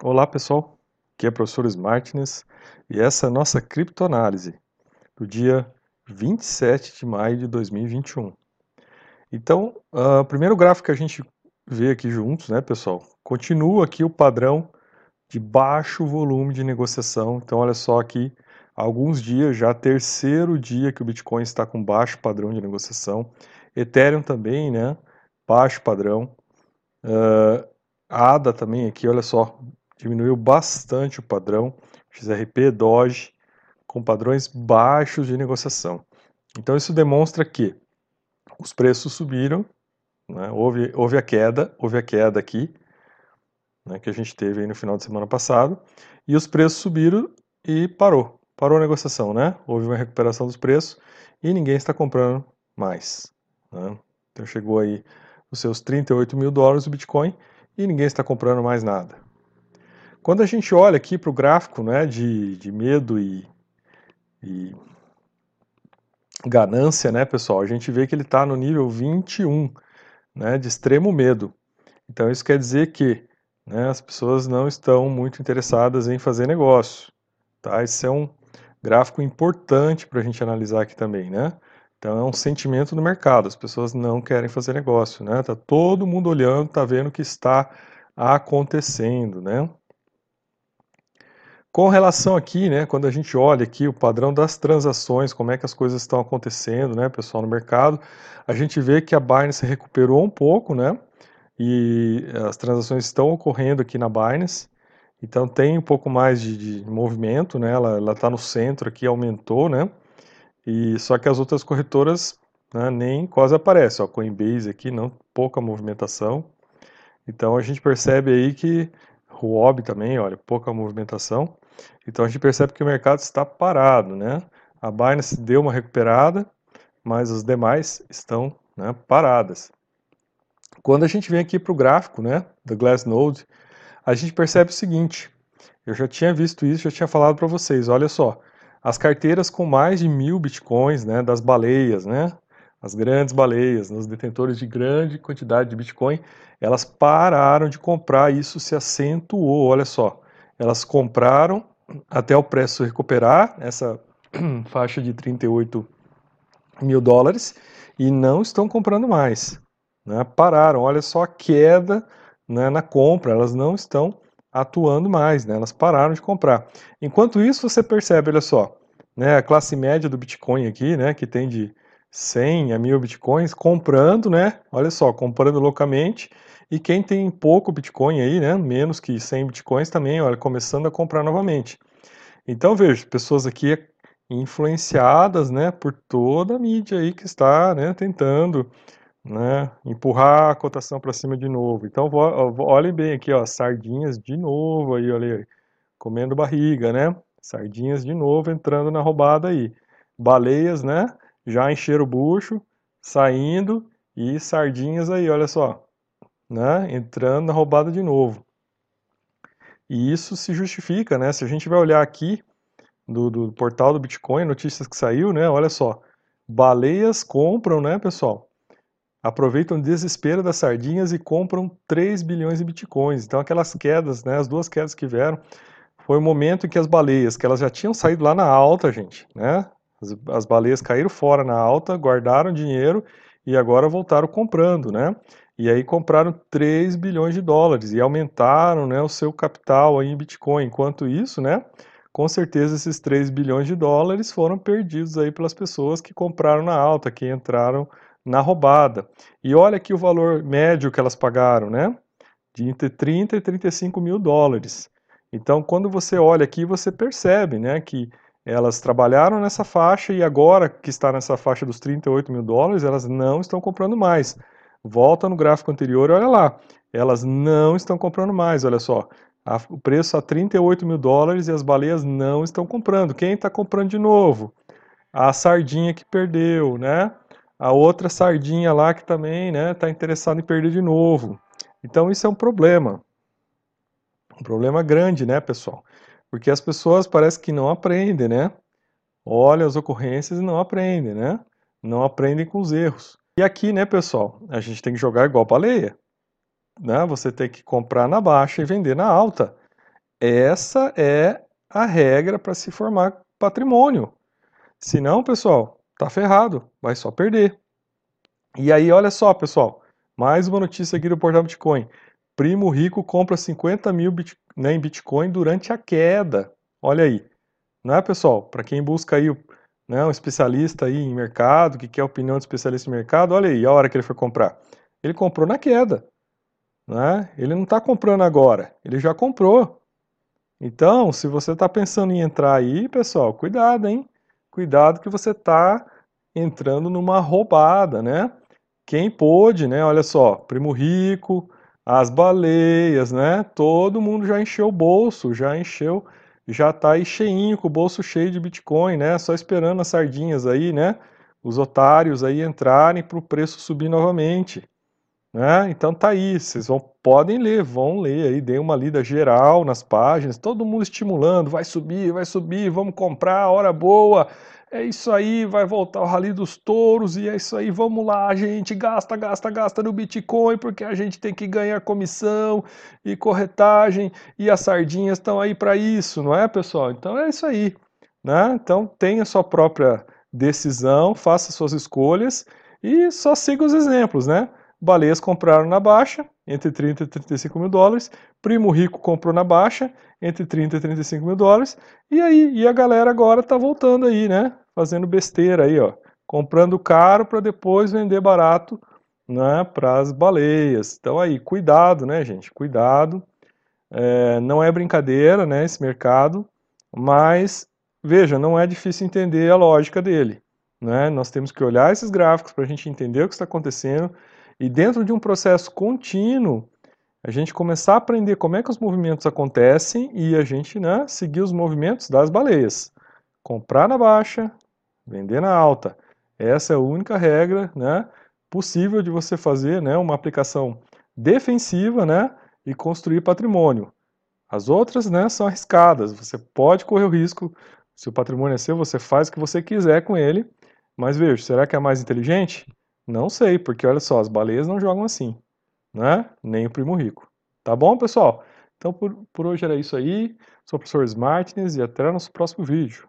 Olá pessoal, aqui é o professor Smartness e essa é a nossa criptoanálise do dia 27 de maio de 2021. Então, o primeiro gráfico que a gente vê aqui juntos, né pessoal, continua aqui o padrão de baixo volume de negociação. Então, olha só aqui, alguns dias, já terceiro dia que o Bitcoin está com baixo padrão de negociação. Ethereum também, né, baixo padrão. Uh, ADA também aqui, olha só, diminuiu bastante o padrão XRP, Doge, com padrões baixos de negociação. Então isso demonstra que os preços subiram, né, houve, houve a queda, houve a queda aqui, né, que a gente teve no final de semana passado, e os preços subiram e parou, parou a negociação, né? Houve uma recuperação dos preços e ninguém está comprando mais. Né? Então chegou aí os seus 38 mil dólares o Bitcoin e ninguém está comprando mais nada. Quando a gente olha aqui para o gráfico né, de, de medo e, e ganância, né, pessoal, a gente vê que ele está no nível 21, né, de extremo medo. Então isso quer dizer que né, as pessoas não estão muito interessadas em fazer negócio. Tá? Esse é um gráfico importante para a gente analisar aqui também, né? Então é um sentimento do mercado, as pessoas não querem fazer negócio, né? Tá todo mundo olhando, tá vendo o que está acontecendo, né? Com relação aqui, né, quando a gente olha aqui o padrão das transações, como é que as coisas estão acontecendo, né, pessoal, no mercado, a gente vê que a Binance recuperou um pouco, né, e as transações estão ocorrendo aqui na Binance, então tem um pouco mais de, de movimento, né, ela está no centro aqui, aumentou, né, e só que as outras corretoras né, nem quase aparecem, ó, Coinbase aqui, não, pouca movimentação, então a gente percebe aí que Huobi também, olha, pouca movimentação. Então a gente percebe que o mercado está parado, né? A Binance deu uma recuperada, mas os demais estão né, paradas. Quando a gente vem aqui para o gráfico, né, da Glassnode, a gente percebe o seguinte. Eu já tinha visto isso, já tinha falado para vocês. Olha só, as carteiras com mais de mil bitcoins, né, das baleias, né, as grandes baleias, os detentores de grande quantidade de Bitcoin, elas pararam de comprar, isso se acentuou, olha só. Elas compraram até o preço recuperar essa faixa de 38 mil dólares e não estão comprando mais. Né? Pararam, olha só a queda né, na compra, elas não estão atuando mais, né? elas pararam de comprar. Enquanto isso, você percebe, olha só, né, a classe média do Bitcoin aqui, né, que tem de 100 a 1000 bitcoins comprando, né? Olha só, comprando loucamente. E quem tem pouco bitcoin aí, né? Menos que 100 bitcoins também, olha, começando a comprar novamente. Então veja, pessoas aqui influenciadas, né, por toda a mídia aí que está, né, tentando, né, empurrar a cotação para cima de novo. Então olhem bem aqui, ó, sardinhas de novo aí, olha aí, comendo barriga, né? Sardinhas de novo entrando na roubada aí. Baleias, né? Já encheram o bucho, saindo e sardinhas aí, olha só, né? Entrando na roubada de novo. E isso se justifica, né? Se a gente vai olhar aqui do, do portal do Bitcoin, notícias que saiu, né? Olha só, baleias compram, né, pessoal? Aproveitam o desespero das sardinhas e compram 3 bilhões de bitcoins. Então aquelas quedas, né, as duas quedas que vieram, foi o momento em que as baleias, que elas já tinham saído lá na alta, gente, né? As, as baleias caíram fora na alta, guardaram dinheiro e agora voltaram comprando, né? E aí compraram 3 bilhões de dólares e aumentaram né, o seu capital aí em Bitcoin. Enquanto isso, né, com certeza esses 3 bilhões de dólares foram perdidos aí pelas pessoas que compraram na alta, que entraram na roubada. E olha aqui o valor médio que elas pagaram, né? De entre 30 e 35 mil dólares. Então, quando você olha aqui, você percebe, né, que elas trabalharam nessa faixa e agora que está nessa faixa dos 38 mil dólares, elas não estão comprando mais. Volta no gráfico anterior e olha lá, elas não estão comprando mais, olha só. A, o preço a 38 mil dólares e as baleias não estão comprando. Quem está comprando de novo? A sardinha que perdeu, né? A outra sardinha lá que também está né, tá interessada em perder de novo. Então isso é um problema. Um problema grande, né, pessoal? Porque as pessoas parece que não aprendem, né? Olham as ocorrências e não aprendem, né? Não aprendem com os erros. E aqui, né, pessoal, a gente tem que jogar igual baleia. Né? Você tem que comprar na baixa e vender na alta. Essa é a regra para se formar patrimônio. Se não, pessoal, tá ferrado, vai só perder. E aí, olha só, pessoal, mais uma notícia aqui do portal Bitcoin. Primo rico compra 50 mil bit, né, em Bitcoin durante a queda. Olha aí. Não é, pessoal? Para quem busca aí né, um especialista aí em mercado, que quer a opinião de especialista em mercado, olha aí a hora que ele foi comprar. Ele comprou na queda. Né? Ele não está comprando agora, ele já comprou. Então, se você está pensando em entrar aí, pessoal, cuidado, hein? Cuidado que você está entrando numa roubada, né? Quem pôde, né? Olha só, Primo Rico, as baleias, né? Todo mundo já encheu o bolso, já encheu, já tá aí cheinho, com o bolso cheio de Bitcoin, né? Só esperando as sardinhas aí, né? Os otários aí entrarem para o preço subir novamente. Né? Então tá aí, vocês vão, podem ler, vão ler aí, dê uma lida geral nas páginas, todo mundo estimulando, vai subir, vai subir, vamos comprar, hora boa, é isso aí, vai voltar o rally dos touros e é isso aí, vamos lá, gente, gasta, gasta, gasta no Bitcoin, porque a gente tem que ganhar comissão e corretagem e as sardinhas estão aí para isso, não é, pessoal? Então é isso aí, né? Então tenha sua própria decisão, faça suas escolhas e só siga os exemplos, né? Baleias compraram na baixa, entre 30 e 35 mil dólares. Primo Rico comprou na baixa, entre 30 e 35 mil dólares. E aí, e a galera agora tá voltando aí, né? Fazendo besteira aí, ó. Comprando caro para depois vender barato, né? Para as baleias. Então aí, cuidado, né, gente? Cuidado. É, não é brincadeira, né? Esse mercado. Mas, veja, não é difícil entender a lógica dele. Né? Nós temos que olhar esses gráficos para a gente entender o que está acontecendo e dentro de um processo contínuo, a gente começar a aprender como é que os movimentos acontecem e a gente né, seguir os movimentos das baleias. Comprar na baixa, vender na alta. Essa é a única regra né, possível de você fazer né, uma aplicação defensiva né, e construir patrimônio. As outras né, são arriscadas, você pode correr o risco, se o patrimônio é seu, você faz o que você quiser com ele, mas veja, será que é mais inteligente? Não sei, porque olha só, as baleias não jogam assim, né? Nem o primo rico. Tá bom, pessoal? Então por, por hoje era isso aí. Sou o professor Smartness e até o nosso próximo vídeo.